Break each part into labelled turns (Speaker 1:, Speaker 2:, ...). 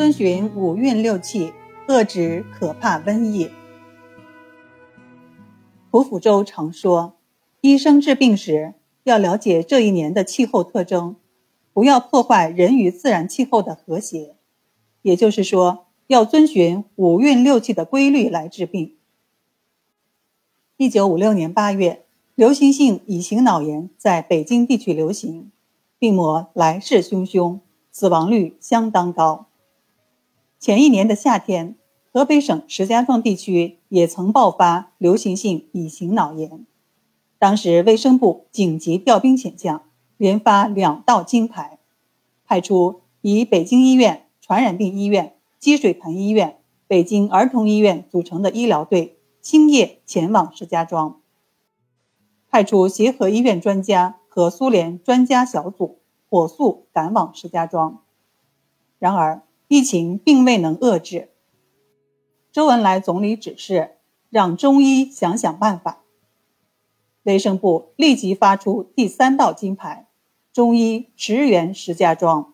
Speaker 1: 遵循五运六气，遏制可怕瘟疫。蒲福周常说，医生治病时要了解这一年的气候特征，不要破坏人与自然气候的和谐。也就是说，要遵循五运六气的规律来治病。一九五六年八月，流行性乙型脑炎在北京地区流行，病魔来势汹汹，死亡率相当高。前一年的夏天，河北省石家庄地区也曾爆发流行性乙型脑炎。当时卫生部紧急调兵遣将，连发两道金牌，派出以北京医院传染病医院、积水潭医院、北京儿童医院组成的医疗队，星夜前往石家庄，派出协和医院专家和苏联专家小组，火速赶往石家庄。然而，疫情并未能遏制。周恩来总理指示让中医想想办法。卫生部立即发出第三道金牌：中医驰援石家庄。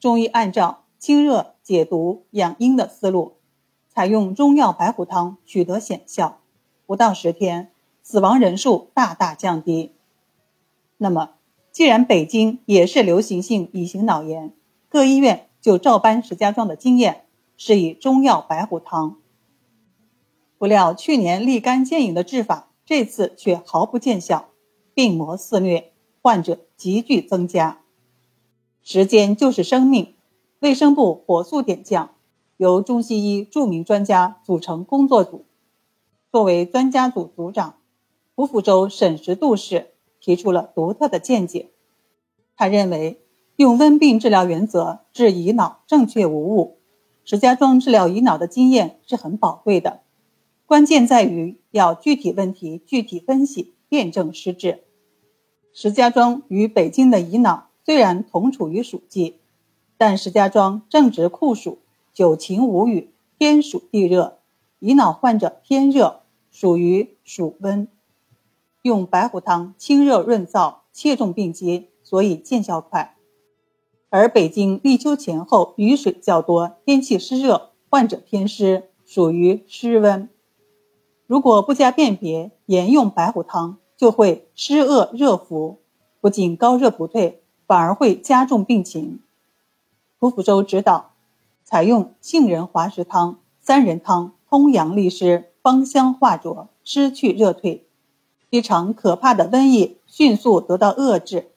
Speaker 1: 中医按照清热解毒养阴的思路，采用中药白虎汤，取得显效。不到十天，死亡人数大大降低。那么，既然北京也是流行性乙型脑炎，各医院。就照搬石家庄的经验，施以中药白虎汤。不料去年立竿见影的治法，这次却毫不见效，病魔肆虐，患者急剧增加。时间就是生命，卫生部火速点将，由中西医著名专家组成工作组。作为专家组组长，胡福州审时度势，提出了独特的见解。他认为。用温病治疗原则治乙脑正确无误，石家庄治疗乙脑的经验是很宝贵的。关键在于要具体问题具体分析，辨证施治。石家庄与北京的乙脑虽然同处于暑季，但石家庄正值酷暑，久晴无雨，天暑地热，乙脑患者偏热，属于暑温。用白虎汤清热润燥，切中病机，所以见效快。而北京立秋前后雨水较多，天气湿热，患者偏湿，属于湿温。如果不加辨别，沿用白虎汤，就会湿恶热伏，不仅高热不退，反而会加重病情。蒲福州指导，采用杏仁滑石汤、三仁汤，通阳利湿，芳香化浊，湿去热退，一场可怕的瘟疫迅速得到遏制。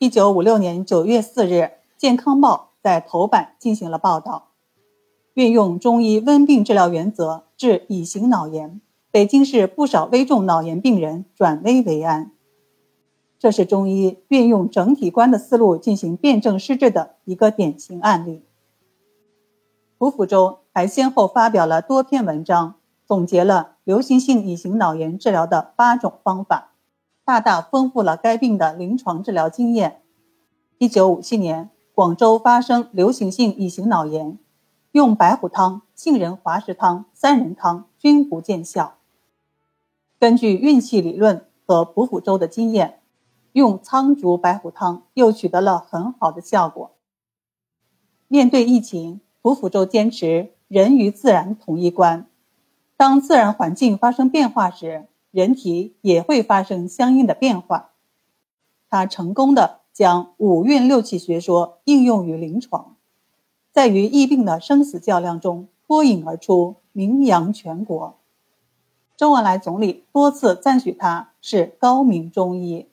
Speaker 1: 一九五六年九月四日，《健康报》在头版进行了报道，运用中医温病治疗原则治乙型脑炎，北京市不少危重脑炎病人转危为安。这是中医运用整体观的思路进行辨证施治的一个典型案例。胡福州还先后发表了多篇文章，总结了流行性乙型脑炎治疗的八种方法。大大丰富了该病的临床治疗经验。一九五七年，广州发生流行性乙型脑炎，用白虎汤、杏仁滑石汤、三仁汤均不见效。根据运气理论和蒲福州的经验，用苍竹白虎汤又取得了很好的效果。面对疫情，蒲福州坚持人与自然统一观，当自然环境发生变化时。人体也会发生相应的变化。他成功的将五运六气学说应用于临床，在与疫病的生死较量中脱颖而出，名扬全国。周恩来总理多次赞许他是高明中医。